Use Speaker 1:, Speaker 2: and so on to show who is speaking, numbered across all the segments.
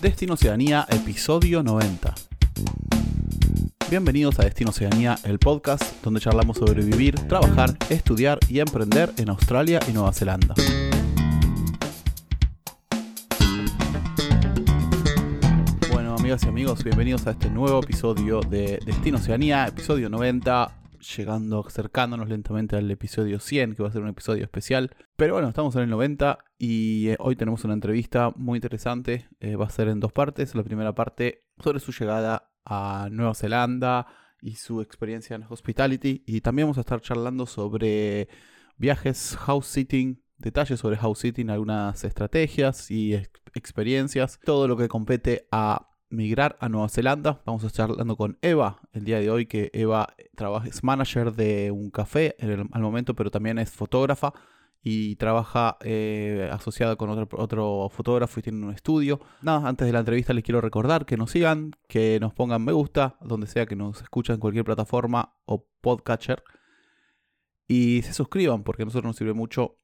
Speaker 1: Destino Oceanía, episodio 90. Bienvenidos a Destino Oceanía, el podcast donde charlamos sobre vivir, trabajar, estudiar y emprender en Australia y Nueva Zelanda. Bueno, amigas y amigos, bienvenidos a este nuevo episodio de Destino Oceanía, episodio 90, llegando, acercándonos lentamente al episodio 100, que va a ser un episodio especial. Pero bueno, estamos en el 90 y eh, hoy tenemos una entrevista muy interesante. Eh, va a ser en dos partes. La primera parte sobre su llegada a Nueva Zelanda y su experiencia en hospitality. Y también vamos a estar charlando sobre viajes, house sitting, detalles sobre house sitting, algunas estrategias y ex- experiencias, todo lo que compete a migrar a Nueva Zelanda. Vamos a estar hablando con Eva el día de hoy, que Eva trabaja, es manager de un café al momento, pero también es fotógrafa y trabaja eh, asociada con otro, otro fotógrafo y tiene un estudio. Nada, antes de la entrevista les quiero recordar que nos sigan, que nos pongan me gusta, donde sea que nos escuchen en cualquier plataforma o podcatcher. Y se suscriban porque a nosotros nos sirve mucho.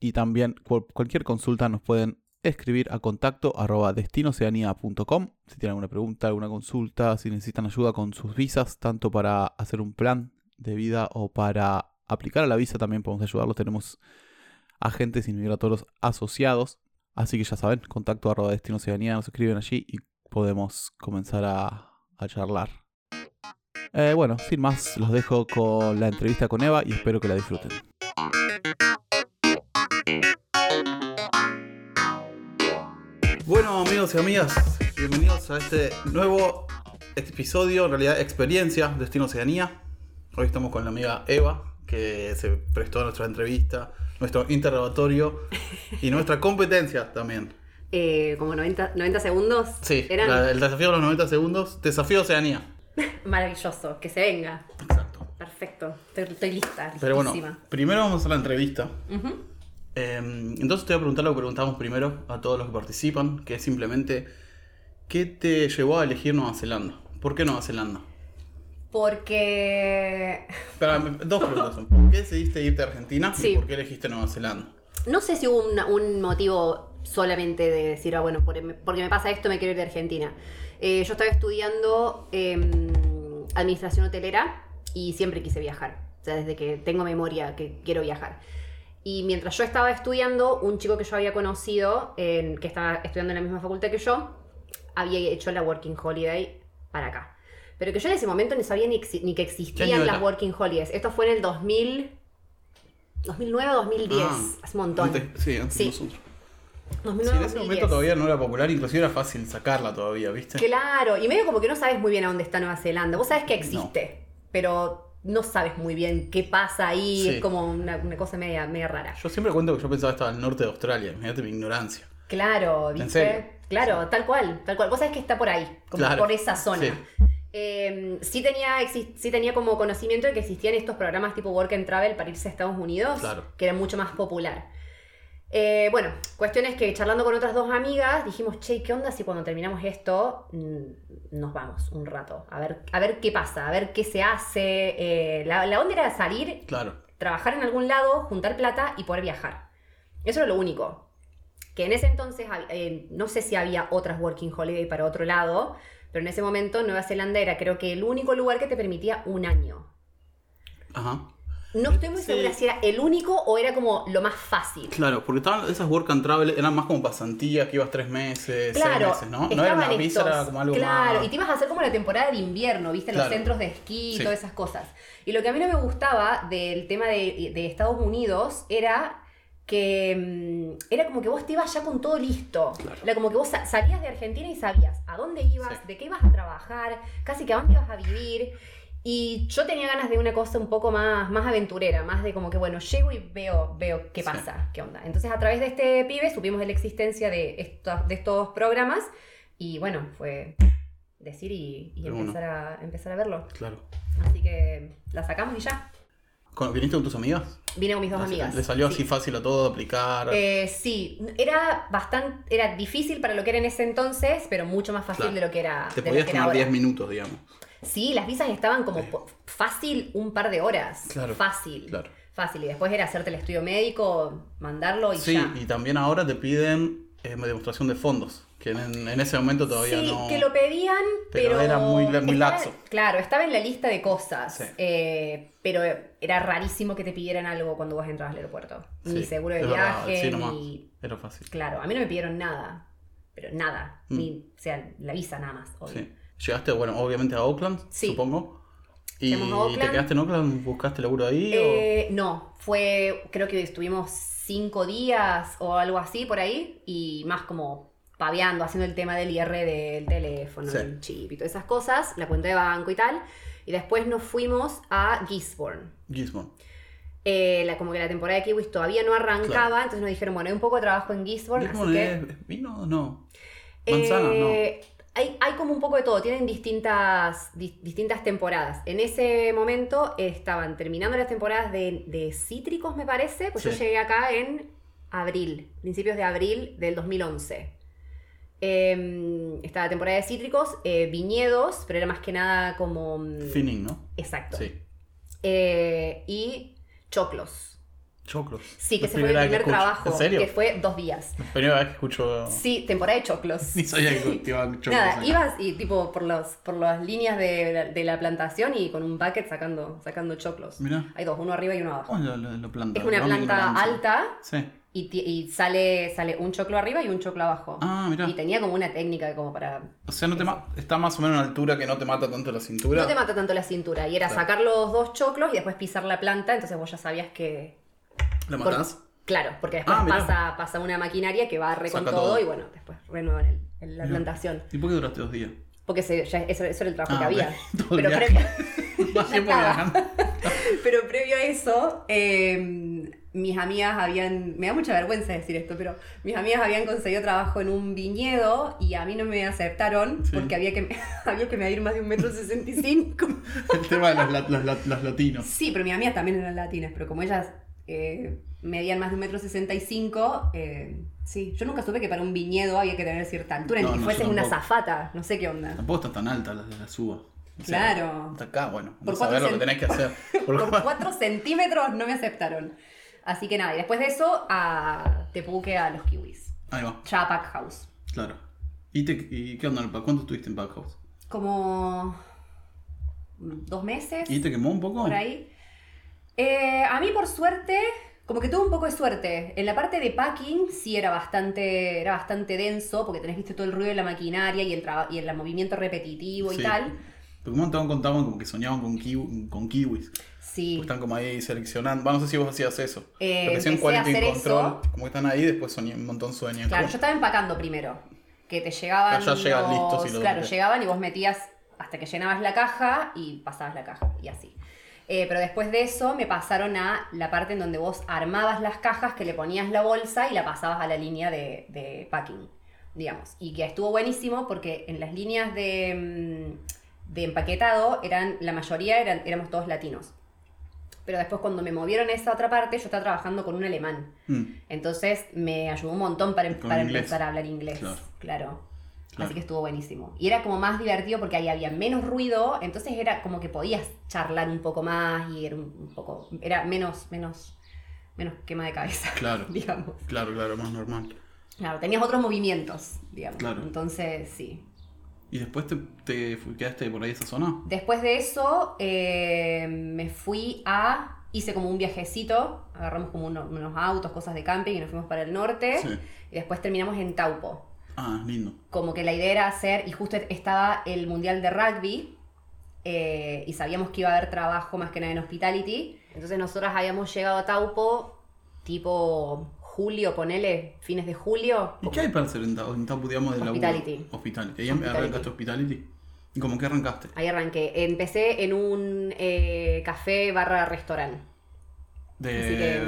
Speaker 1: Y también cual- cualquier consulta nos pueden escribir a contacto arroba destinoceanía.com si tienen alguna pregunta, alguna consulta, si necesitan ayuda con sus visas, tanto para hacer un plan de vida o para aplicar a la visa también podemos ayudarlos. Tenemos agentes inmigratorios asociados. Así que ya saben, contacto arroba destinoceanía, nos escriben allí y podemos comenzar a, charlar. Eh, bueno, sin más, los dejo con la entrevista con Eva y espero que la disfruten. Bueno, amigos y amigas, bienvenidos a este nuevo episodio, en realidad experiencia Destino Oceanía. Hoy estamos con la amiga Eva, que se prestó a nuestra entrevista, nuestro interrogatorio y nuestra competencia también.
Speaker 2: Eh, como 90, 90 segundos.
Speaker 1: Sí,
Speaker 2: Eran
Speaker 1: la- el desafío de los 90 segundos, desafío Oceanía.
Speaker 2: maravilloso. Que se venga.
Speaker 1: Exacto.
Speaker 2: Perfecto. Estoy, estoy lista.
Speaker 1: Pero bueno, primero vamos a la entrevista.
Speaker 2: Ujú.
Speaker 1: Eh, entonces te voy a preguntar lo que preguntamos primero a todos los que participan, que es simplemente, ¿qué te llevó a elegir Nueva Zelanda? ¿Por qué Nueva Zelanda?
Speaker 2: Porque.
Speaker 1: Espera, dos preguntas. ¿Por qué decidiste irte a Argentina
Speaker 2: Sí.
Speaker 1: y por qué elegiste Nueva Zelanda?
Speaker 2: No sé si hubo un motivo solamente de decir, ah, bueno, por- porque me pasa esto, me quiero ir de Argentina. Eh, yo estaba estudiando em, administración hotelera y siempre quise viajar. O sea, desde que tengo memoria que quiero viajar. Y mientras yo estaba estudiando, un chico que yo había conocido, en- que estaba estudiando en la misma facultad que yo, había hecho la Working Holiday para acá. Pero que yo en ese momento ni sabía ni, que
Speaker 1: ¿Qué año
Speaker 2: existían
Speaker 1: era?
Speaker 2: las Working Holidays. Esto fue en el 2000, 2009 2010,
Speaker 1: Ah,
Speaker 2: hace un montón.
Speaker 1: Antes- sí, antes
Speaker 2: Sí.
Speaker 1: de nosotros.
Speaker 2: 2009,
Speaker 1: Sí, en ese
Speaker 2: 2010.
Speaker 1: momento todavía no era popular, inclusive era fácil sacarla todavía, ¿viste?
Speaker 2: Claro, y medio como que no sabes muy bien a dónde está Nueva Zelanda. Vos sabes que existe, pero no sabes muy bien qué pasa ahí.
Speaker 1: Sí.
Speaker 2: Es como una, una cosa media, media rara.
Speaker 1: Yo siempre cuento que yo pensaba que estaba al norte de Australia, imagínate mi ignorancia.
Speaker 2: Claro,
Speaker 1: ¿En
Speaker 2: ¿viste? Claro, tal cual, tal cual. Vos sabés que está por ahí, como
Speaker 1: Claro,
Speaker 2: por esa zona.
Speaker 1: sí.
Speaker 2: Eh, sí, tenía, sí tenía como conocimiento de que existían estos programas tipo Work and Travel para irse a Estados Unidos,
Speaker 1: Claro.
Speaker 2: que era mucho más popular. Eh, bueno, cuestión es que charlando con otras dos amigas dijimos, che, ¿qué onda si cuando terminamos esto mm, nos vamos un rato? A ver, a ver qué pasa, a ver qué se hace. Eh, la, la onda era salir,
Speaker 1: Claro.
Speaker 2: trabajar en algún lado, juntar plata y poder viajar. Eso era lo único. Que en ese entonces, eh, no sé si había otras Working Holiday para otro lado, pero en ese momento Nueva Zelanda era creo que el único lugar que te permitía un año.
Speaker 1: Ajá.
Speaker 2: No estoy muy
Speaker 1: Sí.
Speaker 2: segura si era el único o era como lo más fácil.
Speaker 1: Claro, porque estaban esas work and travel, eran más como pasantías, que ibas tres meses,
Speaker 2: Claro,
Speaker 1: seis meses, ¿no? No era una visa, era
Speaker 2: estos-
Speaker 1: como algo
Speaker 2: Claro,
Speaker 1: más...
Speaker 2: y te ibas a hacer como la temporada de invierno, ¿viste?
Speaker 1: Claro.
Speaker 2: Los centros de esquí y
Speaker 1: Sí.
Speaker 2: todas esas cosas. Y lo que a mí no me gustaba del tema de, de Estados Unidos era que mm, era como que vos te ibas ya con todo listo.
Speaker 1: Claro.
Speaker 2: Era como que vos sa- salías de Argentina y sabías a dónde ibas,
Speaker 1: Sí.
Speaker 2: de qué ibas a trabajar, casi que a dónde ibas a vivir. Y yo tenía ganas de una cosa un poco más, más aventurera, más de como que, bueno, llego y veo, veo qué
Speaker 1: Sí.
Speaker 2: pasa, qué onda. Entonces, a través de este pibe supimos de la existencia de estos, de estos programas y bueno, fue decir y, empezar, a, empezar a verlo.
Speaker 1: Claro.
Speaker 2: Así que la sacamos y ya.
Speaker 1: ¿Con- ¿Viniste con tus amigas?
Speaker 2: Vine con mis dos
Speaker 1: Así-
Speaker 2: amigas.
Speaker 1: ¿Le salió
Speaker 2: sí.
Speaker 1: así fácil a todo aplicar?
Speaker 2: Eh, sí, era bastante, era difícil para lo que era en ese entonces, pero mucho más fácil
Speaker 1: Claro.
Speaker 2: de lo que era.
Speaker 1: Te
Speaker 2: de lo
Speaker 1: podías
Speaker 2: que
Speaker 1: tomar
Speaker 2: ahora.
Speaker 1: 10 minutos, digamos.
Speaker 2: Sí, las visas estaban como
Speaker 1: Sí.
Speaker 2: fácil un par de horas.
Speaker 1: Claro,
Speaker 2: Fácil.
Speaker 1: claro.
Speaker 2: Fácil. Y después era hacerte el estudio médico, mandarlo y
Speaker 1: Sí,
Speaker 2: ya.
Speaker 1: y también ahora te piden eh, demostración de fondos. Que en, en ese momento todavía
Speaker 2: sí,
Speaker 1: no.
Speaker 2: que lo pedían,
Speaker 1: Pero
Speaker 2: pero.
Speaker 1: era muy- muy
Speaker 2: estaba-
Speaker 1: laxo.
Speaker 2: Claro, estaba en la lista de cosas.
Speaker 1: Sí.
Speaker 2: eh, pero era rarísimo que te pidieran algo cuando vos entrabas al aeropuerto. Ni
Speaker 1: Sí,
Speaker 2: seguro de viaje,
Speaker 1: sí,
Speaker 2: ni.
Speaker 1: Era fácil.
Speaker 2: Claro, a mí no me pidieron nada. Pero nada.
Speaker 1: Mm.
Speaker 2: Ni, o sea, la visa nada más. obvio.
Speaker 1: Llegaste, bueno, obviamente a Oakland,
Speaker 2: Sí.
Speaker 1: supongo. ¿Y te quedaste en Oakland? ¿Buscaste laburo ahí?
Speaker 2: Eh, no, fue, creo que estuvimos cinco días o algo así por ahí y más como paveando, haciendo el tema del IR del teléfono,
Speaker 1: Sí.
Speaker 2: el chip y todas esas cosas, la cuenta de banco y tal. Y después nos fuimos a Gisborne.
Speaker 1: Gizmo.
Speaker 2: Eh, la, como que la temporada de Kiwis todavía no arrancaba,
Speaker 1: Claro.
Speaker 2: entonces nos dijeron, bueno, hay un poco de trabajo en Gisborne,
Speaker 1: ¿Gizmo
Speaker 2: así que...
Speaker 1: es vino o no? Manzana,
Speaker 2: Eh, hay, hay como un poco de todo, tienen distintas, di- distintas temporadas. En ese momento estaban terminando las temporadas de, de cítricos, me parece, pues yo llegué acá en abril, principios de abril del 2011. Eh, estaba la temporada de cítricos, eh, viñedos, pero era más que nada como... mm,
Speaker 1: no. Finning, ¿no?
Speaker 2: Exacto.
Speaker 1: Sí.
Speaker 2: Eh, y choclos.
Speaker 1: Choclos.
Speaker 2: Sí, que
Speaker 1: La
Speaker 2: ese fue mi
Speaker 1: que
Speaker 2: primer trabajo,
Speaker 1: ¿En serio?
Speaker 2: que fue dos días.
Speaker 1: La primera vez que escucho.
Speaker 2: Sí, temporada de choclos.
Speaker 1: Ni sabía que cultivaban choclos.
Speaker 2: Nada,
Speaker 1: acá.
Speaker 2: ibas y tipo por los por las líneas de, la- de la plantación y con un bucket sacando, sacando choclos.
Speaker 1: Mirá.
Speaker 2: Hay dos, uno arriba y uno abajo.
Speaker 1: ¿Cómo lo, lo- lo planta?
Speaker 2: es una planta alta
Speaker 1: Sí.
Speaker 2: y, y sale, sale un choclo arriba y un choclo abajo.
Speaker 1: Ah, mirá.
Speaker 2: Y tenía como una técnica como para...
Speaker 1: O sea, no te está más o menos a una altura que no te mata tanto la cintura.
Speaker 2: No te mata tanto la cintura. Y era
Speaker 1: Claro.
Speaker 2: sacar los dos choclos y después pisar la planta, entonces vos ya sabías que...
Speaker 1: ¿La
Speaker 2: por-
Speaker 1: matás?
Speaker 2: Claro, porque después
Speaker 1: Ah,
Speaker 2: pasa, pasa una maquinaria que va re con
Speaker 1: Saca
Speaker 2: todo,
Speaker 1: todo.
Speaker 2: y bueno, después renuevan el- el- la
Speaker 1: Mirá.
Speaker 2: plantación.
Speaker 1: ¿Y por qué duraste dos días?
Speaker 2: Porque se- ya- eso, eso era el trabajo
Speaker 1: Ah,
Speaker 2: que había. Pero previo, pero previo a eso, eh, mis amigas habían. Me da mucha vergüenza decir esto, pero mis amigas habían conseguido trabajo en un viñedo y a mí no me aceptaron
Speaker 1: Sí.
Speaker 2: porque había que, había que medir más de un metro sesenta y cinco.
Speaker 1: El tema de los, los latinos.
Speaker 2: Sí, pero mis amigas también eran latinas, pero como ellas eh, medían más de un metro sesenta y cinco, eh, sí, yo nunca supe que para un viñedo había que tener cierta altura,
Speaker 1: No,
Speaker 2: ni que
Speaker 1: no,
Speaker 2: una zafata, no sé qué onda.
Speaker 1: Tampoco está tan alta la de la suba. O
Speaker 2: Claro.
Speaker 1: Hasta acá, bueno.
Speaker 2: Por
Speaker 1: saber
Speaker 2: cuatro
Speaker 1: lo que tenés que hacer. Por
Speaker 2: Por
Speaker 1: cua-
Speaker 2: 4 centímetros no me aceptaron. Así que nada, y después de eso, a Tepuque a los kiwis.
Speaker 1: Ahí va,
Speaker 2: Ya a Pack House.
Speaker 1: claro. ¿Y, te- y qué onda? pack? ¿Cuánto estuviste en Packhouse?
Speaker 2: Como dos meses,
Speaker 1: ¿Y te quemó un poco?
Speaker 2: por ahí. Eh, a mí, por suerte, como que tuve un poco de suerte. En la parte de packing sí era bastante, era bastante denso, porque tenés viste todo el ruido de la maquinaria y el, y el movimiento repetitivo y tal.
Speaker 1: Porque un montón contaban como que soñaban con, kiwi- con kiwis.
Speaker 2: Sí.
Speaker 1: Están como ahí seleccionando. Bueno, no sé si vos hacías eso.
Speaker 2: Eh, empecé a hacer
Speaker 1: control.
Speaker 2: eso.
Speaker 1: Como que están ahí, después soñé- un montón sueñan.
Speaker 2: Claro, yo estaba empacando primero. Que te llegaban.
Speaker 1: Ah, ya llegan
Speaker 2: los-
Speaker 1: listos y lo
Speaker 2: Claro, llegaban y vos metías hasta que llenabas la caja y pasabas la caja y así. Eh, pero después de eso me pasaron a la parte en donde vos armabas las cajas, que le ponías la bolsa y la pasabas a la línea de, de packing, digamos. Y que estuvo buenísimo porque en las líneas de, mm, de empaquetado eran, la mayoría eran, éramos todos latinos. Pero después cuando me movieron a esa otra parte, yo estaba trabajando con un alemán.
Speaker 1: Mm,
Speaker 2: Entonces me ayudó un montón para,
Speaker 1: Con
Speaker 2: para empezar a hablar inglés.
Speaker 1: Claro.
Speaker 2: Claro.
Speaker 1: Claro.
Speaker 2: Así que estuvo buenísimo. Y era como más divertido porque ahí había menos ruido, entonces era como que podías charlar un poco más y era un, poco. Era menos, menos, menos quema de cabeza.
Speaker 1: Claro.
Speaker 2: digamos.
Speaker 1: claro, claro, más normal.
Speaker 2: Claro, tenías otros movimientos, digamos.
Speaker 1: Claro.
Speaker 2: Entonces, sí.
Speaker 1: ¿Y después te, te quedaste por ahí esa zona?
Speaker 2: Después de eso, eh, me fui a. Hice como un viajecito, agarramos como uno- unos autos, cosas de camping y nos fuimos para el norte.
Speaker 1: Sí.
Speaker 2: Y después terminamos en Taupo.
Speaker 1: Ah, lindo.
Speaker 2: Como que la idea era hacer, y justo estaba el Mundial de Rugby, eh, y sabíamos que iba a haber trabajo más que nada en Hospitality. Entonces nosotros habíamos llegado a Taupo, tipo julio, ponele, fines de julio.
Speaker 1: ¿Y qué hay para hacer en Tau- en Taupo, digamos, de laburo?
Speaker 2: Hospitality.
Speaker 1: Hospitality. ¿Ahí
Speaker 2: Hospitality.
Speaker 1: arrancaste Hospitality? ¿Y cómo que arrancaste?
Speaker 2: Ahí arranqué. Empecé en un eh, café barra restaurante,
Speaker 1: De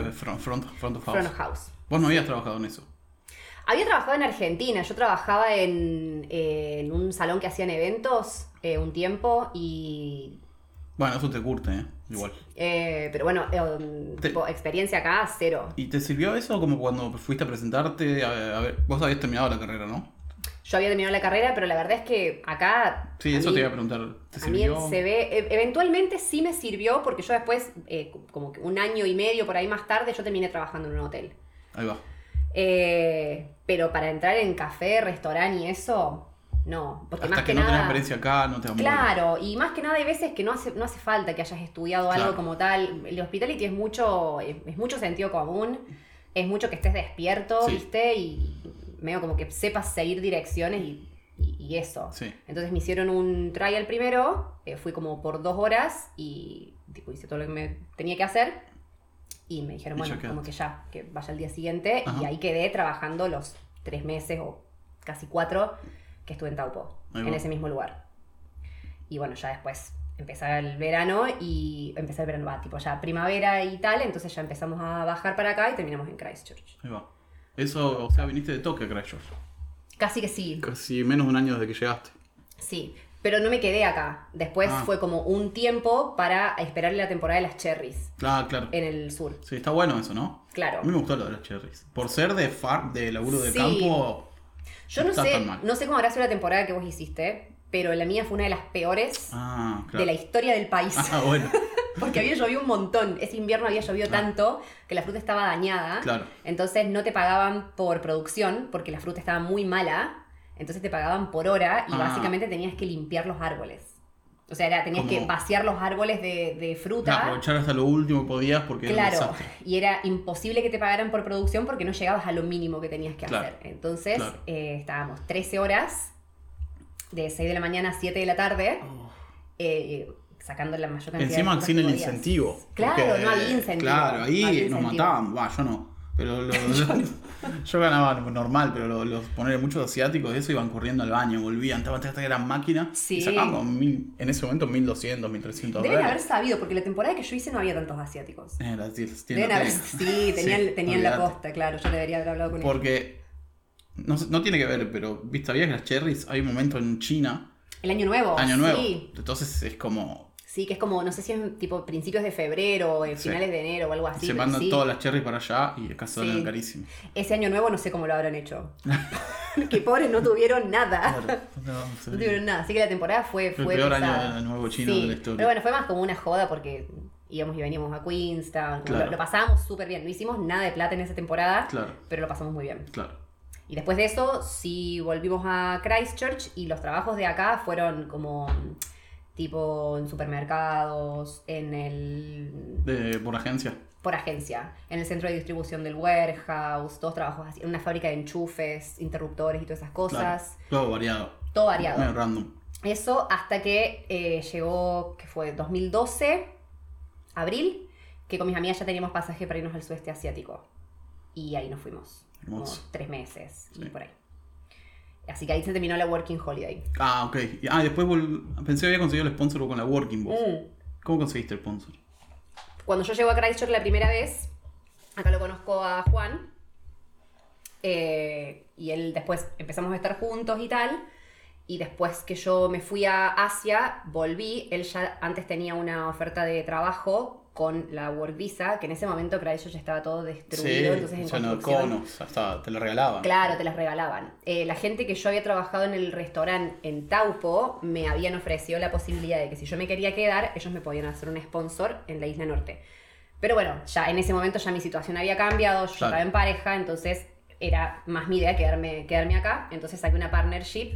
Speaker 2: que-
Speaker 1: front, front, front of house.
Speaker 2: front of house.
Speaker 1: Vos no habías trabajado en eso.
Speaker 2: Había trabajado en Argentina, yo trabajaba en, eh, en un salón que hacían eventos eh, un tiempo y...
Speaker 1: Bueno, eso te curte, ¿eh? Igual.
Speaker 2: eh, pero bueno, eh,
Speaker 1: Te-
Speaker 2: tipo, experiencia acá, cero.
Speaker 1: ¿Y te sirvió eso como cuando fuiste a presentarte? A, a ver, vos habías terminado la carrera, ¿no?
Speaker 2: Yo había terminado la carrera, pero la verdad es que acá...
Speaker 1: Sí, eso
Speaker 2: mí-
Speaker 1: te iba a preguntar. ¿Te
Speaker 2: A mí el
Speaker 1: sirvió?
Speaker 2: CV, e- eventualmente sí me sirvió porque yo después, eh, como que un año y medio por ahí más tarde, yo terminé trabajando en un hotel.
Speaker 1: Ahí va.
Speaker 2: Eh, pero para entrar en café, restaurante y eso, no. Porque
Speaker 1: Hasta
Speaker 2: más
Speaker 1: que,
Speaker 2: que,
Speaker 1: no tenés
Speaker 2: nada.
Speaker 1: experiencia acá, no te va.
Speaker 2: Claro, y más que nada hay veces que no hace, no hace falta que hayas estudiado algo como tal. El hospitality es mucho, es, es mucho sentido común, es mucho que estés despierto,
Speaker 1: Sí.
Speaker 2: ¿viste? Y medio como que sepas seguir direcciones y, y- y eso.
Speaker 1: Sí.
Speaker 2: Entonces me hicieron un trial primero, eh, fui como por dos horas y tipo, hice todo lo que me tenía que hacer. Y me dijeron, bueno, como que ya, que vaya al día siguiente. Y ahí quedé trabajando los tres meses o casi cuatro que estuve en Taupo, en ese mismo lugar. Y bueno, ya después empezaba el verano y empecé el verano, va, tipo ya primavera y tal, entonces ya empezamos a bajar para acá y terminamos en Christchurch.
Speaker 1: Ahí va. Eso, o sea, viniste de toque, Christchurch.
Speaker 2: Casi que sí,
Speaker 1: Casi menos de un año desde que llegaste.
Speaker 2: sí. Pero no me quedé acá. Después
Speaker 1: Ah.
Speaker 2: fue como un tiempo para esperar la temporada de las cherries
Speaker 1: Ah, claro.
Speaker 2: en el sur.
Speaker 1: Sí, está bueno eso, ¿no?
Speaker 2: Claro.
Speaker 1: A mí me gustó lo de las cherries. Por ser de farm, de laburo de
Speaker 2: Sí.
Speaker 1: campo,
Speaker 2: Yo
Speaker 1: no
Speaker 2: sé, no sé cómo habrá sido la temporada que vos hiciste, pero la mía fue una de las peores
Speaker 1: Ah, claro.
Speaker 2: de la historia del país.
Speaker 1: Ah, bueno.
Speaker 2: Porque había llovido un montón. Ese invierno había llovido
Speaker 1: Ah.
Speaker 2: tanto que la fruta estaba dañada.
Speaker 1: Claro.
Speaker 2: Entonces no te pagaban por producción porque la fruta estaba muy mala. Entonces te pagaban por hora y
Speaker 1: Ah.
Speaker 2: básicamente tenías que limpiar los árboles. O sea, era, tenías
Speaker 1: Como-
Speaker 2: que vaciar los árboles de, de fruta.
Speaker 1: aprovechar hasta lo último que podías porque era un
Speaker 2: Claro, y era imposible que te pagaran por producción porque no llegabas a lo mínimo que tenías que
Speaker 1: Claro,
Speaker 2: hacer. Entonces
Speaker 1: claro.
Speaker 2: eh, estábamos 13 horas, de 6 de la mañana a 7 de la tarde, eh, sacando la mayor cantidad de
Speaker 1: Encima sin el incentivo.
Speaker 2: Claro,
Speaker 1: porque,
Speaker 2: no había incentivo.
Speaker 1: Claro,
Speaker 2: no
Speaker 1: ahí nos
Speaker 2: incentivo.
Speaker 1: mataban. Va, yo no. Pero lo- yo, yo ganaba normal, pero los, los poner muchos asiáticos de eso iban corriendo al baño, volvían, estaban hasta que eran máquinas
Speaker 2: Sí.
Speaker 1: y sacaban como mil- en ese momento 1200, 1300
Speaker 2: Deben haber sabido, porque la temporada que yo hice no había tantos asiáticos.
Speaker 1: Eh,
Speaker 2: Deben haber, sí, tenían,
Speaker 1: Sí,
Speaker 2: tenían la costa, claro, yo debería haber hablado con ellos.
Speaker 1: Porque no, sé- no tiene que ver, pero viste, sabías que las cherries hay un momento en China,
Speaker 2: El año nuevo.
Speaker 1: año nuevo.
Speaker 2: Sí,
Speaker 1: Entonces es como
Speaker 2: sí, que es como, no sé si es tipo principios de febrero o en
Speaker 1: Sí.
Speaker 2: finales de enero o algo así.
Speaker 1: se mandan
Speaker 2: sí.
Speaker 1: todas las cherries para allá y acá salen
Speaker 2: Sí.
Speaker 1: carísimas.
Speaker 2: Ese año nuevo no sé cómo lo habrán hecho. que pobres no tuvieron nada.
Speaker 1: Claro, no,
Speaker 2: No tuvieron nada. Así que la temporada fue.
Speaker 1: El
Speaker 2: fue
Speaker 1: peor año
Speaker 2: pesada.
Speaker 1: nuevo chino de la historia.
Speaker 2: Pero bueno, fue más como una joda porque íbamos y veníamos a Queenstown.
Speaker 1: Claro.
Speaker 2: Lo, lo pasábamos súper bien. No hicimos nada de plata en esa temporada,
Speaker 1: Claro,
Speaker 2: pero lo pasamos muy bien.
Speaker 1: claro.
Speaker 2: Y después de eso, sí volvimos a Christchurch y los trabajos de acá fueron como tipo en supermercados, en el
Speaker 1: De, por agencia.
Speaker 2: por agencia, en el centro de distribución del warehouse, todos trabajos así, en una fábrica de enchufes, interruptores y todas esas
Speaker 1: Claro.
Speaker 2: cosas,
Speaker 1: Todo variado.
Speaker 2: todo variado.
Speaker 1: Medio random.
Speaker 2: Eso hasta que eh, llegó, que fue 2012, abril, que con mis amigas ya teníamos pasaje para irnos al sudeste asiático. Y ahí nos fuimos. Como tres meses y por ahí. Así que ahí se terminó la Working Holiday.
Speaker 1: Ah, ok. Ah, y después vol- pensé que había conseguido el sponsor con la Working Boss.
Speaker 2: Mm.
Speaker 1: ¿Cómo conseguiste el sponsor?
Speaker 2: Cuando yo llego a Christchurch la primera vez, acá lo conozco a Juan. eh, y él después empezamos a estar juntos y tal. Y después que yo me fui a Asia, volví. Él ya antes tenía una oferta de trabajo con la Work Visa, que en ese momento Christchurch ya estaba todo destruido. entonces en
Speaker 1: ya no,
Speaker 2: construcción-
Speaker 1: conos, hasta te lo regalaban.
Speaker 2: Claro, te las regalaban. Eh, la gente que yo había trabajado en el restaurante en Taupo me habían ofrecido la posibilidad de que si yo me quería quedar, ellos me podían hacer un sponsor en la isla norte. Pero bueno, ya en ese momento ya mi situación había cambiado, yo
Speaker 1: Claro.
Speaker 2: estaba en pareja, entonces era más mi idea quedarme, quedarme acá. Entonces saqué una partnership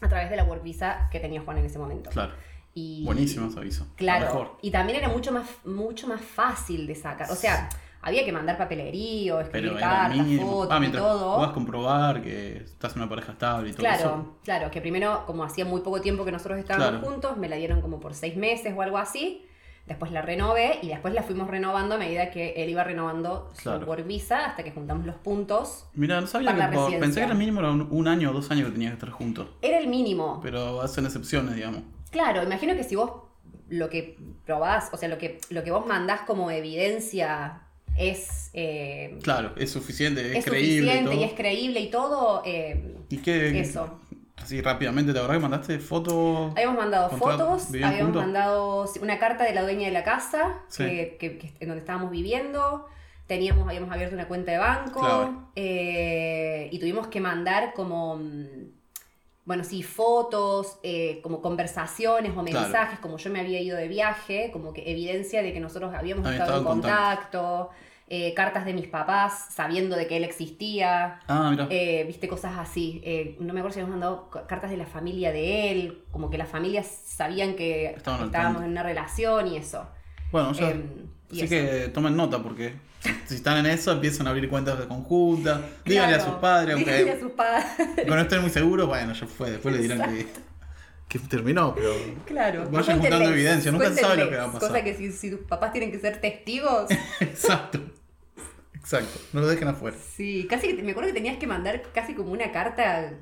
Speaker 2: a través de la Work Visa que tenía Juan en ese momento.
Speaker 1: Claro.
Speaker 2: Y,
Speaker 1: Buenísimo ese aviso.
Speaker 2: Claro. Y también era mucho más, mucho más fácil de sacar. O sea, había que mandar papelerío, escribir
Speaker 1: Pero
Speaker 2: cartas, fotos
Speaker 1: Ah,
Speaker 2: y todo.
Speaker 1: puedas comprobar que estás en una pareja estable y todo
Speaker 2: Claro,
Speaker 1: eso.
Speaker 2: claro, que primero, como hacía muy poco tiempo que nosotros estábamos
Speaker 1: Claro.
Speaker 2: juntos, me la dieron como por seis meses o algo así. Después la renové y después la fuimos renovando a medida que él iba renovando su
Speaker 1: Claro.
Speaker 2: work visa hasta que juntamos los puntos.
Speaker 1: Mira, no sabía que pensé que era mínimo era un, un año o dos años que tenías que estar juntos.
Speaker 2: Era el mínimo.
Speaker 1: Pero hacen excepciones, digamos.
Speaker 2: Claro, imagino que si vos lo que probás, o sea, lo que, lo que vos mandás como evidencia es, eh,
Speaker 1: Claro, es suficiente, es,
Speaker 2: es
Speaker 1: creíble.
Speaker 2: suficiente
Speaker 1: y,
Speaker 2: es creíble y todo, eh,
Speaker 1: ¿Y qué?
Speaker 2: eso.
Speaker 1: Así rápidamente, ¿te acordás que mandaste fotos?
Speaker 2: Habíamos mandado fotos,
Speaker 1: ¿vivían
Speaker 2: habíamos
Speaker 1: juntos?
Speaker 2: mandado una carta de la dueña de la casa
Speaker 1: Sí.
Speaker 2: que, que- que- en donde estábamos viviendo. Teníamos, habíamos abierto una cuenta de banco
Speaker 1: Claro.
Speaker 2: eh, y tuvimos que mandar como, mm, bueno, sí, fotos, eh, como conversaciones o
Speaker 1: Claro.
Speaker 2: mensajes, como yo me había ido de viaje, como que evidencia de que nosotros habíamos estado en contacto. eh, cartas de mis papás sabiendo de que él existía.
Speaker 1: Ah, mira.
Speaker 2: Eh, viste cosas así. Eh, no me acuerdo si habíamos mandado ca- cartas de la familia de él, como que las familias sabían que
Speaker 1: Estaban
Speaker 2: estábamos en una relación y eso.
Speaker 1: Bueno, ya.
Speaker 2: em,
Speaker 1: Así que tomen nota porque si, están en eso empiezan a abrir cuentas de conjunta. Díganle a sus padres,
Speaker 2: díganle a
Speaker 1: aunque
Speaker 2: sus padres.
Speaker 1: aunque no estén muy seguros, bueno, ya fue. Después le dirán que, que terminó, pero.
Speaker 2: Claro.
Speaker 1: Vayan juntando evidencia, nunca se sabe lo que va a pasar.
Speaker 2: Cosa que si, si tus papás tienen que ser testigos.
Speaker 1: Exacto. Exacto. No lo dejen afuera.
Speaker 2: Sí, casi que me acuerdo que tenías que mandar casi como una carta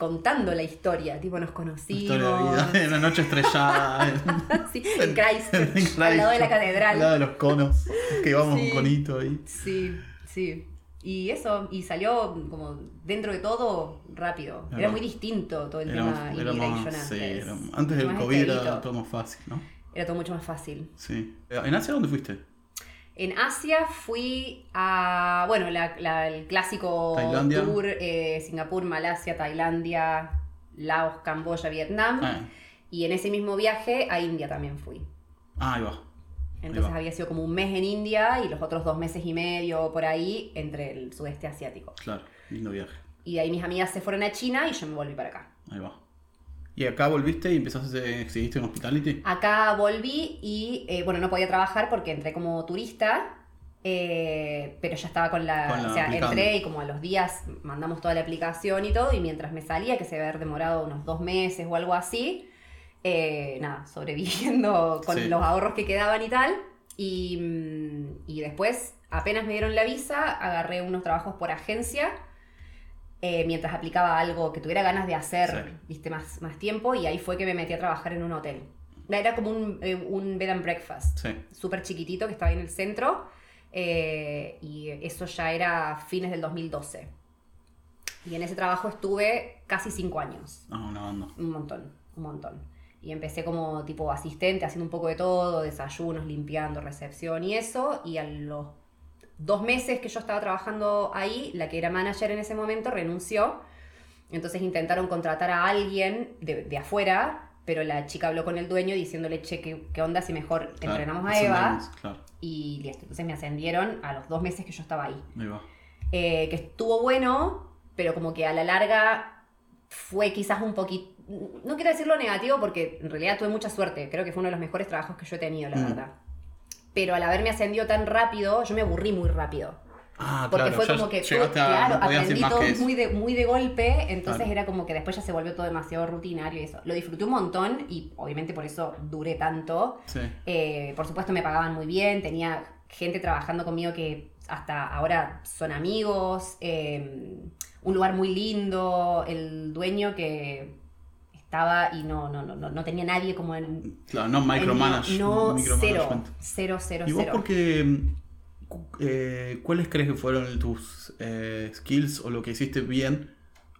Speaker 2: contando la historia. Tipo, nos conocimos.
Speaker 1: Historia de vida. En una noche estrellada. en-
Speaker 2: sí, en Christchurch,
Speaker 1: en
Speaker 2: al lado de la catedral.
Speaker 1: Al lado de los conos. Que íbamos
Speaker 2: Sí.
Speaker 1: un conito ahí.
Speaker 2: Sí, sí. Y eso, y salió como dentro de todo rápido. Era
Speaker 1: Era-
Speaker 2: muy distinto todo el tema
Speaker 1: era
Speaker 2: immigration
Speaker 1: más, sí,
Speaker 2: antes.
Speaker 1: antes del COVID era todo más fácil, ¿no?
Speaker 2: Era todo mucho más fácil.
Speaker 1: Sí. ¿En Asia dónde fuiste?
Speaker 2: En Asia fui a, bueno, la- la- el clásico
Speaker 1: Tailandia.
Speaker 2: tour, eh, Singapur, Malasia, Tailandia, Laos, Camboya, Vietnam.
Speaker 1: Ah,
Speaker 2: Y en ese mismo viaje a India también fui.
Speaker 1: ah, ahí va.
Speaker 2: Entonces había sido como un mes en India y los otros dos meses y medio por ahí entre el sudeste asiático.
Speaker 1: Claro, lindo viaje.
Speaker 2: Y de ahí mis amigas se fueron a China y yo me volví para acá.
Speaker 1: Ahí va. ¿Y acá volviste y empezaste, seguiste en Hospitality?
Speaker 2: Acá volví y, eh, bueno, no podía trabajar porque entré como turista, eh, pero ya estaba con la...
Speaker 1: Con la
Speaker 2: o sea,
Speaker 1: aplicando.
Speaker 2: entré y como a los días mandamos toda la aplicación y todo, y mientras me salía, que se haber demorado unos dos meses o algo así, eh, nada, sobreviviendo con
Speaker 1: Sí.
Speaker 2: los ahorros que quedaban y tal. Y, mm, y después, apenas me dieron la visa, agarré unos trabajos por agencia. Eh, mientras aplicaba algo que tuviera ganas de hacer,
Speaker 1: Sí.
Speaker 2: viste, más, más tiempo, y ahí fue que me metí a trabajar en un hotel. Era como un, eh, un bed and breakfast,
Speaker 1: Sí.
Speaker 2: súper chiquitito, que estaba ahí en el centro, eh, y eso ya era fines del 2012. Y en ese trabajo estuve casi cinco años.
Speaker 1: Ah, una banda.
Speaker 2: Un montón, un montón. Y empecé como tipo asistente, haciendo un poco de todo, desayunos, limpiando, recepción y eso. Y a los dos meses que yo estaba trabajando ahí, la que era manager en ese momento renunció. Entonces intentaron contratar a alguien de, de afuera, pero la chica habló con el dueño diciéndole, che, ¿qué, qué onda si mejor
Speaker 1: Claro,
Speaker 2: entrenamos a Eva?
Speaker 1: Claro,
Speaker 2: Y listo. Entonces me ascendieron a los dos meses que yo estaba ahí
Speaker 1: ahí va.
Speaker 2: eh, que estuvo bueno, pero como que a la larga fue quizás un poquito, no quiero decirlo negativo porque en realidad tuve mucha suerte, creo que fue uno de los mejores trabajos que yo he tenido, la
Speaker 1: Mm.
Speaker 2: verdad. Pero al haberme ascendido tan rápido, yo me aburrí muy rápido.
Speaker 1: Ah,
Speaker 2: Porque
Speaker 1: claro.
Speaker 2: fue como que, todo- claro,
Speaker 1: no
Speaker 2: aprendí todo muy de, muy de golpe, entonces
Speaker 1: Claro.
Speaker 2: era como que después ya se volvió todo demasiado rutinario y eso. Lo disfruté un montón y obviamente por eso duré tanto.
Speaker 1: Sí.
Speaker 2: Eh, por supuesto me pagaban muy bien, tenía gente trabajando conmigo que hasta ahora son amigos, eh, un lugar muy lindo, el dueño que estaba y no, no, no, no, no tenía nadie como en...
Speaker 1: Claro, no micromanage.
Speaker 2: no, cero, cero, cero,
Speaker 1: ¿Y vos porque eh, cuáles crees que fueron tus eh, skills o lo que hiciste bien,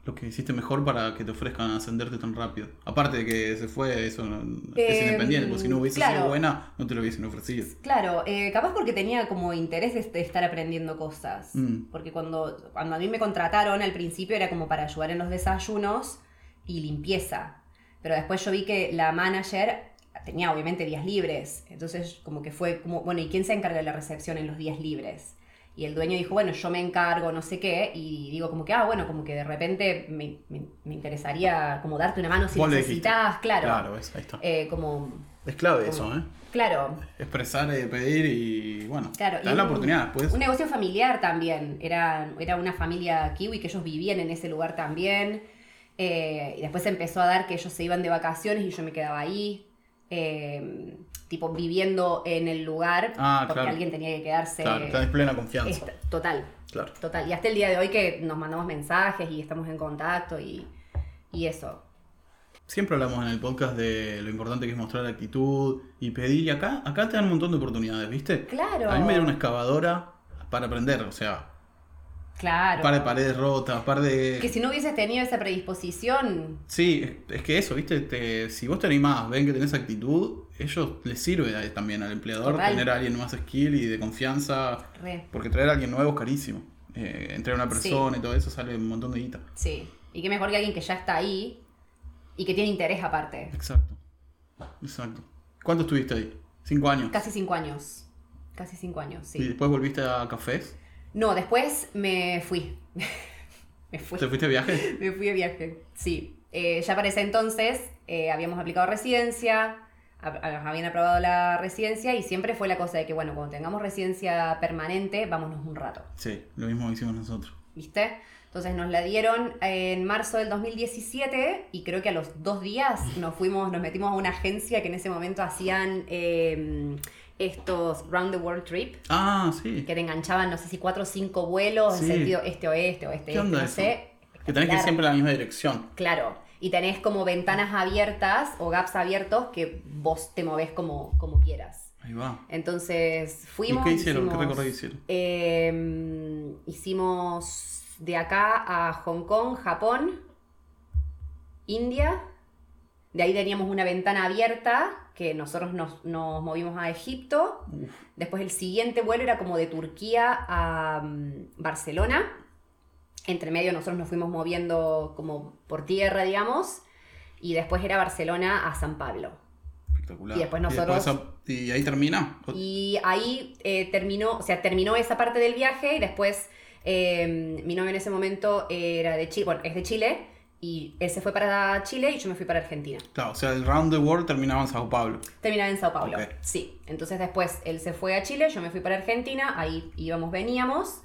Speaker 1: lo que hiciste mejor para que te ofrezcan ascenderte tan rápido? Aparte de que se fue, eso es
Speaker 2: Eh,
Speaker 1: independiente, porque si no hubiese sido buena, no te lo hubiesen ofrecido.
Speaker 2: Claro, eh, capaz porque tenía como interés de, de estar aprendiendo cosas.
Speaker 1: Mm.
Speaker 2: Porque cuando, cuando a mí me contrataron al principio era como para ayudar en los desayunos y limpieza. Pero después yo vi que la manager tenía obviamente días libres. Entonces como que fue como, bueno, ¿y quién se encarga de la recepción en los días libres? Y el dueño dijo, bueno, yo me encargo, no sé qué. Y digo como que, ah, bueno, como que de repente me, me- me interesaría como darte una mano si necesitas, claro.
Speaker 1: Claro, ves, ahí está.
Speaker 2: Eh, como,
Speaker 1: es clave eso, ¿eh?
Speaker 2: claro,
Speaker 1: Expresar, eh, pedir y bueno,
Speaker 2: Claro, y
Speaker 1: dan la
Speaker 2: un-
Speaker 1: oportunidad después.
Speaker 2: Un negocio familiar también. Era, era una familia kiwi que ellos vivían en ese lugar también. Eh, y después empezó a dar que ellos se iban de vacaciones y yo me quedaba ahí. eh, tipo viviendo en el lugar
Speaker 1: Ah,
Speaker 2: porque
Speaker 1: claro.
Speaker 2: alguien tenía que quedarse.
Speaker 1: Claro, tenés plena confianza.
Speaker 2: Esta- total,
Speaker 1: Claro.
Speaker 2: total. Y hasta el día de hoy que nos mandamos mensajes y estamos en contacto y, y eso.
Speaker 1: Siempre hablamos en el podcast de lo importante que es mostrar actitud y pedir. Y acá, acá te dan un montón de oportunidades, ¿viste?
Speaker 2: Claro.
Speaker 1: A mí me dieron una excavadora para aprender, o sea,
Speaker 2: Claro.
Speaker 1: un par de paredes rotas, un par de...
Speaker 2: Que si no hubieses tenido esa predisposición,
Speaker 1: Sí, es- que eso, ¿viste? Te- si vos te animás, ven que tenés actitud, ellos les sirve a- también al empleador
Speaker 2: Total.
Speaker 1: tener a alguien más skill y de confianza,
Speaker 2: re.
Speaker 1: porque traer a alguien nuevo es carísimo. Eh, a una persona y todo eso sale un montón de guita.
Speaker 2: Sí. Y qué mejor que alguien que ya está ahí y que tiene interés aparte.
Speaker 1: Exacto. Exacto. ¿Cuánto estuviste ahí? ¿Cinco años?
Speaker 2: Casi cinco años. casi cinco años,
Speaker 1: ¿Y
Speaker 2: sí.
Speaker 1: después volviste a cafés?
Speaker 2: No, después me fui. me fui.
Speaker 1: ¿Te fuiste de viaje?
Speaker 2: Me fui de viaje, sí. Eh, ya para ese entonces eh, habíamos aplicado residencia, hab- habían aprobado la residencia y siempre fue la cosa de que, bueno, cuando tengamos residencia permanente, vámonos un rato,
Speaker 1: Sí, lo mismo hicimos nosotros.
Speaker 2: ¿viste? Entonces nos la dieron en marzo del 2017 y creo que a los dos días nos fuimos, nos metimos a una agencia que en ese momento hacían eh, estos Round the World Trip,
Speaker 1: Ah, sí.
Speaker 2: que te enganchaban, no sé si cuatro o cinco vuelos
Speaker 1: Sí.
Speaker 2: en sentido este-oeste, oeste-este,
Speaker 1: ¿Qué onda
Speaker 2: no
Speaker 1: eso?
Speaker 2: sé.
Speaker 1: Que tenés que ir siempre en la misma dirección.
Speaker 2: Claro, y tenés como ventanas abiertas o gaps abiertos que vos te movés como, como quieras.
Speaker 1: Ahí va.
Speaker 2: Entonces fuimos.
Speaker 1: ¿Y qué hicieron? ¿Qué recorrido hicieron?
Speaker 2: eh, hicimos de acá a Hong Kong, Japón, India. De ahí teníamos una ventana abierta que nosotros nos, nos movimos a Egipto.
Speaker 1: Uf,
Speaker 2: Después el siguiente vuelo era como de Turquía a mm, Barcelona. Entre medio nosotros nos fuimos moviendo como por tierra, digamos. Y después era Barcelona a San Pablo.
Speaker 1: espectacular.
Speaker 2: Y después nosotros-
Speaker 1: ¿Y, y ahí termina?
Speaker 2: Y ahí eh, terminó, o sea, terminó esa parte del viaje y después eh, mi novio en ese momento era de Chile, bueno, es de Chile. Y él se fue para Chile y yo me fui para Argentina.
Speaker 1: Claro, o sea, el Round the World terminaba en Sao Paulo.
Speaker 2: Terminaba en Sao Paulo.
Speaker 1: Ok.
Speaker 2: Sí. Entonces después él se fue a Chile, yo me fui para Argentina, ahí íbamos, veníamos.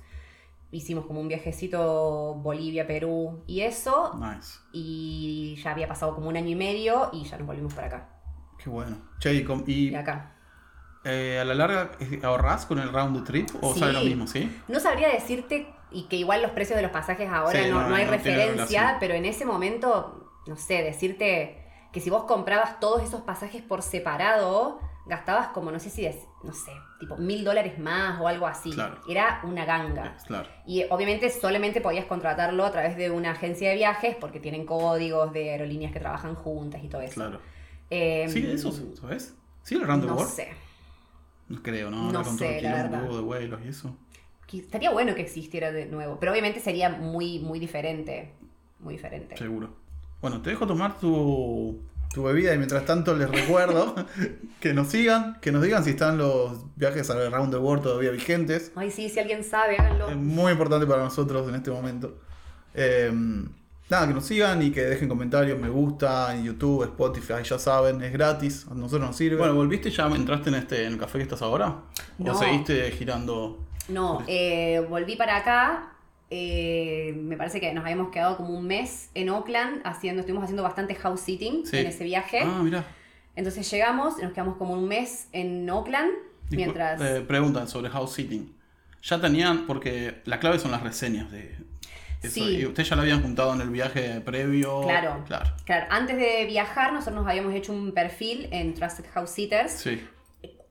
Speaker 2: Hicimos como un viajecito Bolivia, Perú y eso.
Speaker 1: Nice.
Speaker 2: Y ya había pasado como un año y medio y ya nos volvimos para acá.
Speaker 1: Qué bueno. Che, y, y,
Speaker 2: Y acá.
Speaker 1: eh, a la larga ahorrás con el Round the Trip o
Speaker 2: Sí.
Speaker 1: sale lo mismo, ¿sí?
Speaker 2: No sabría decirte, y que igual los precios de los pasajes ahora
Speaker 1: Sí,
Speaker 2: no,
Speaker 1: no,
Speaker 2: no hay
Speaker 1: no
Speaker 2: referencia, pero en ese momento, no sé, decirte que si vos comprabas todos esos pasajes por separado, gastabas como, no sé si, des- no sé, tipo mil dólares más o algo así.
Speaker 1: Claro.
Speaker 2: Era una ganga.
Speaker 1: Claro.
Speaker 2: Y obviamente solamente podías contratarlo a través de una agencia de viajes porque tienen códigos de aerolíneas que trabajan juntas y todo eso.
Speaker 1: Claro.
Speaker 2: Em,
Speaker 1: ¿Sí, eso, sabes? ¿Sí, el Round the
Speaker 2: No
Speaker 1: World?
Speaker 2: sé.
Speaker 1: No creo, ¿no?
Speaker 2: No sé, la verdad.
Speaker 1: de vuelos y eso.
Speaker 2: Estaría bueno que existiera de nuevo, pero obviamente sería muy, muy diferente. Muy diferente.
Speaker 1: Seguro. Bueno, te dejo tomar tu, tu bebida y mientras tanto les recuerdo que nos sigan, que nos digan si están los viajes al Round the World todavía vigentes.
Speaker 2: Ay, sí, si alguien sabe, háganlo.
Speaker 1: Es muy importante para nosotros en este momento. Eh, nada, que nos sigan y que dejen comentarios, me gusta en YouTube, Spotify, ya saben, es gratis, a nosotros nos sirve. Bueno, ¿volviste ya? ¿Entraste en este en el café que estás ahora?
Speaker 2: No.
Speaker 1: ¿O seguiste girando?
Speaker 2: No, eh, volví para acá. eh, me parece que nos habíamos quedado como un mes en Oakland haciendo, estuvimos haciendo bastante house sitting
Speaker 1: Sí.
Speaker 2: en ese viaje.
Speaker 1: Ah, mira.
Speaker 2: Entonces llegamos, nos quedamos como un mes en Oakland mientras.
Speaker 1: Eh, preguntan sobre house sitting. Ya tenían, porque la clave son las reseñas de eso.
Speaker 2: Sí.
Speaker 1: Y ustedes ya la habían juntado en el viaje previo.
Speaker 2: Claro.
Speaker 1: Claro.
Speaker 2: Claro, antes de viajar, nosotros nos habíamos hecho un perfil en Trusted House Sitters.
Speaker 1: Sí.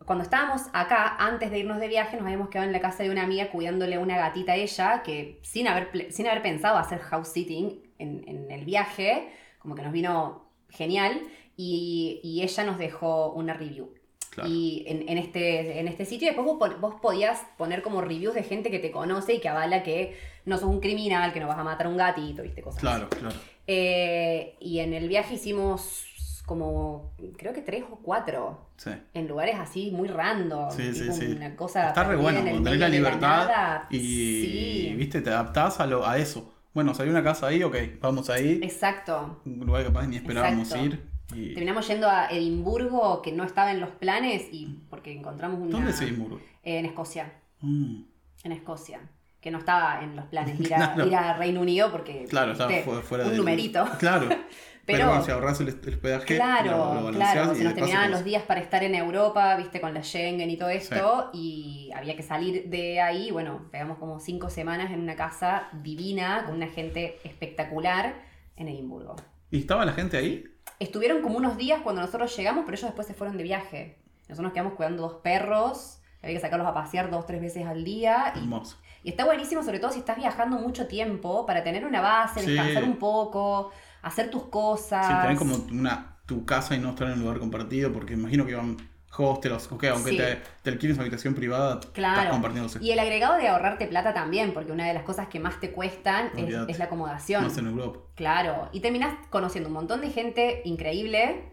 Speaker 2: Cuando estábamos acá, antes de irnos de viaje, nos habíamos quedado en la casa de una amiga cuidándole a una gatita a ella, que sin haber, sin haber pensado hacer house sitting en, en el viaje, como que nos vino genial, y, y ella nos dejó una review.
Speaker 1: Claro.
Speaker 2: Y en, en este, en este sitio, después vos, podías poner como reviews de gente que te conoce y que avala que no sos un criminal, que no vas a matar a un gatito, viste, cosas así.
Speaker 1: Claro, claro.
Speaker 2: Eh, y en el viaje hicimos como, creo que tres o cuatro,
Speaker 1: Sí.
Speaker 2: en lugares así muy random.
Speaker 1: Sí, sí, sí.
Speaker 2: Una cosa
Speaker 1: Está re bueno, tenés la libertad y,
Speaker 2: Sí,
Speaker 1: viste, te adaptás a, lo, a eso. Bueno, salió una casa ahí, ok, vamos ahí.
Speaker 2: exacto.
Speaker 1: Un lugar que capaz ni esperábamos
Speaker 2: Exacto.
Speaker 1: ir. Y...
Speaker 2: Terminamos yendo a Edimburgo, que no estaba en los planes, y porque encontramos una...
Speaker 1: ¿Dónde es Edimburgo?
Speaker 2: Eh, en Escocia.
Speaker 1: Mm,
Speaker 2: En Escocia. Que no estaba en los planes ir a,
Speaker 1: Claro.
Speaker 2: ir a Reino Unido porque...
Speaker 1: Claro, estaba fuera
Speaker 2: Un
Speaker 1: del-
Speaker 2: numerito.
Speaker 1: Claro. Pero,
Speaker 2: Pero-
Speaker 1: bueno, si ahorras el, el hospedaje,
Speaker 2: Claro,
Speaker 1: lo,
Speaker 2: claro, se nos
Speaker 1: de
Speaker 2: terminaban los días para estar en Europa, viste, con la Schengen y todo esto, y había que salir de ahí, bueno, pegamos como cinco semanas en una casa divina, con una gente espectacular en Edimburgo.
Speaker 1: ¿Y estaba la gente ahí?
Speaker 2: Estuvieron como unos días cuando nosotros llegamos, pero ellos después se fueron de viaje. Nosotros nos quedamos cuidando dos perros, había que sacarlos a pasear dos, tres veces al día,
Speaker 1: Hermoso.
Speaker 2: Y está buenísimo, sobre todo si estás viajando mucho tiempo, para tener una base,
Speaker 1: Sí.
Speaker 2: descansar un poco, hacer tus cosas.
Speaker 1: Sí, tener como una, tu casa y no estar en un lugar compartido, porque imagino que van hostels, ok, aunque
Speaker 2: Sí.
Speaker 1: te, te alquiles una habitación privada, estás
Speaker 2: Claro.
Speaker 1: compartiéndose.
Speaker 2: Y el agregado de ahorrarte plata también, porque una de las cosas que más te cuestan es la acomodación.
Speaker 1: Más en Europa.
Speaker 2: Claro. Y terminás conociendo un montón de gente increíble.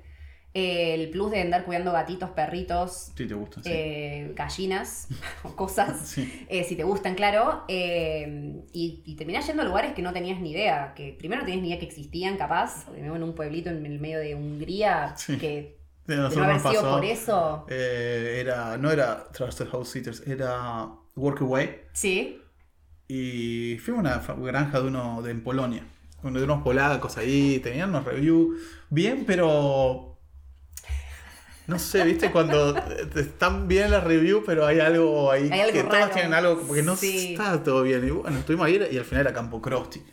Speaker 2: Eh, el plus de andar cuidando gatitos, perritos,
Speaker 1: Sí, te gusta. Sí.
Speaker 2: eh, gallinas o cosas.
Speaker 1: Sí.
Speaker 2: eh, si te gustan, claro. y, y terminás yendo a lugares que no tenías ni idea. Que primero no tenías ni idea que existían, capaz. En un pueblito en el medio de Hungría.
Speaker 1: Sí.
Speaker 2: Que de no haber
Speaker 1: nos
Speaker 2: sido
Speaker 1: pasó,
Speaker 2: por eso.
Speaker 1: era, no era Trusted House Sitters, era Workaway.
Speaker 2: Sí.
Speaker 1: Y fuimos a una granja de uno de en Polonia. Uno de unos polacos ahí, tenían unos reviews bien, pero. No sé, viste, cuando están bien las reviews, pero hay algo ahí
Speaker 2: Hay algo
Speaker 1: que
Speaker 2: raro.
Speaker 1: todas tienen algo, como que no
Speaker 2: Sí.
Speaker 1: está todo bien. Y bueno, estuvimos ahí y al final era Campo Crosti.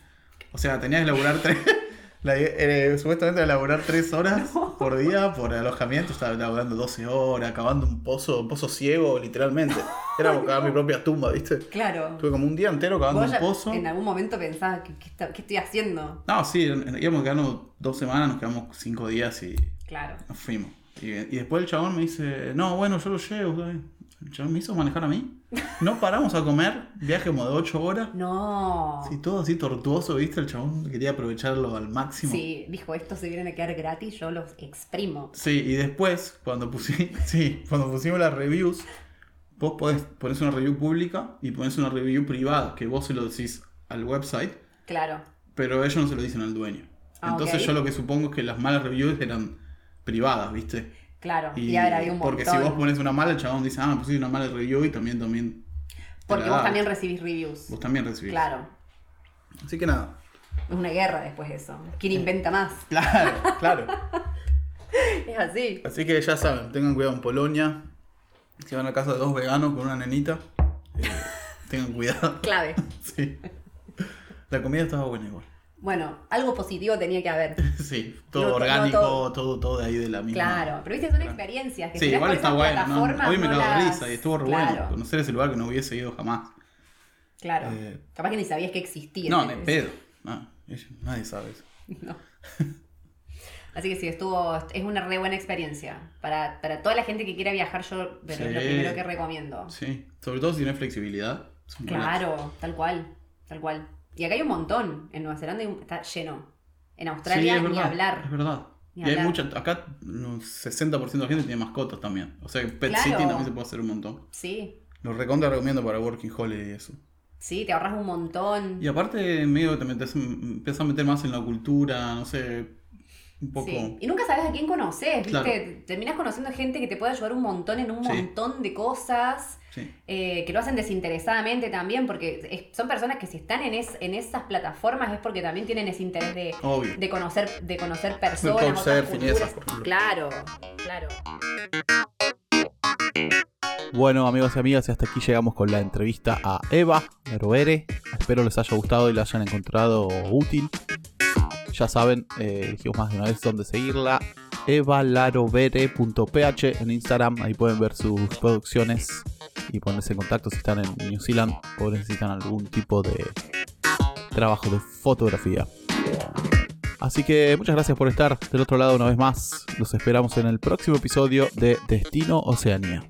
Speaker 1: O sea, tenías que laburar tres. la- eh, supuestamente laburar tres horas por día por alojamiento. Estaba laburando 12 horas, acabando un pozo, un pozo ciego, literalmente. Era como cavar mi propia tumba, ¿viste?
Speaker 2: Claro.
Speaker 1: Tuve como un día entero cavando un pozo.
Speaker 2: en algún momento pensabas, ¿qué, qué qué estoy haciendo?
Speaker 1: No, sí, íbamos a quedarnos dos semanas, nos quedamos cinco días y
Speaker 2: Claro.
Speaker 1: nos fuimos. Y, y después el chabón me dice, no, bueno, yo lo llevo. El chabón me hizo manejar a mí. No paramos a comer, viaje como de ocho horas.
Speaker 2: No.
Speaker 1: Sí, todo así tortuoso, ¿viste? El chabón quería aprovecharlo al máximo.
Speaker 2: Sí, dijo, estos se vienen a quedar gratis, yo los exprimo.
Speaker 1: Sí, y después, cuando, pusi- sí, cuando pusimos las reviews, vos podés pones una review pública y pones una review privada, que vos se lo decís al website,
Speaker 2: Claro.
Speaker 1: pero ellos no se lo dicen al dueño.
Speaker 2: Ah,
Speaker 1: Entonces yo lo que supongo es que las malas reviews eran privadas, ¿viste?
Speaker 2: Claro. Y, ahora había un montón.
Speaker 1: porque si vos pones una mala, el chabón dice, ah, pusiste una mala review y también, también.
Speaker 2: Porque vos también recibís reviews.
Speaker 1: Vos también recibís.
Speaker 2: Claro.
Speaker 1: Así que nada.
Speaker 2: Es una guerra después de eso. ¿Quién inventa más?
Speaker 1: Claro, claro.
Speaker 2: Es así.
Speaker 1: Así que ya saben, tengan cuidado en Polonia. Si van a casa de dos veganos con una nenita, eh, tengan cuidado.
Speaker 2: Clave.
Speaker 1: Sí. La comida estaba buena igual.
Speaker 2: Bueno, algo positivo tenía que haber.
Speaker 1: Sí, todo
Speaker 2: No to- no
Speaker 1: orgánico,
Speaker 2: todo.
Speaker 1: todo. todo de ahí de la misma.
Speaker 2: Claro. Pero viste, son experiencias que
Speaker 1: Sí, igual está bueno. ¿no? Hoy me cago
Speaker 2: las-
Speaker 1: risa y estuvo re
Speaker 2: Claro,
Speaker 1: bueno. Conocer ese lugar que no hubiese ido jamás.
Speaker 2: Claro.
Speaker 1: Eh,
Speaker 2: Capaz que ni sabías que existía.
Speaker 1: No, ni pedo. No, ellos- nadie sabe eso.
Speaker 2: No. Así que sí, estuvo, es una re buena experiencia. Para, para toda la gente que quiera viajar, yo pero es lo primero que recomiendo.
Speaker 1: Sí, sobre todo si tienes flexibilidad.
Speaker 2: Claro, tal cual, tal cual. Y acá hay un montón. En Nueva Zelanda un- está lleno. En
Speaker 1: Sí,
Speaker 2: Australia ni hablar.
Speaker 1: Es verdad.
Speaker 2: Ni
Speaker 1: y hay mucha, acá un 60% de la gente tiene mascotas también. O sea que Pet
Speaker 2: Claro.
Speaker 1: City también se puede hacer un montón.
Speaker 2: Sí,
Speaker 1: Lo recontra recomiendo para Working Holiday y eso.
Speaker 2: sí, te ahorras un montón.
Speaker 1: Y aparte, medio que te metes, empiezas a meter más en la cultura, no sé, un poco.
Speaker 2: Sí. Y nunca sabes a quién conoces, ¿viste?
Speaker 1: Claro.
Speaker 2: Terminás conociendo gente que te puede ayudar un montón en un
Speaker 1: Sí.
Speaker 2: montón de cosas.
Speaker 1: Sí.
Speaker 2: eh, que lo hacen desinteresadamente también, porque es- son personas que si están en, es- en esas plataformas es porque también tienen ese interés de, de conocer, de conocer personas,
Speaker 1: esas, por ejemplo.
Speaker 2: Claro, claro.
Speaker 1: Bueno, amigos y amigas, hasta aquí llegamos con la entrevista a Eva Larovere. Espero les haya gustado y la hayan encontrado útil. Ya saben, eh, más de una vez dónde seguirla. evalarovere.ph en Instagram. Ahí pueden ver sus producciones y ponerse en contacto si están en New Zealand o necesitan algún tipo de trabajo de fotografía. Así que muchas gracias por estar del otro lado una vez más. Los esperamos en el próximo episodio de Destino Oceanía.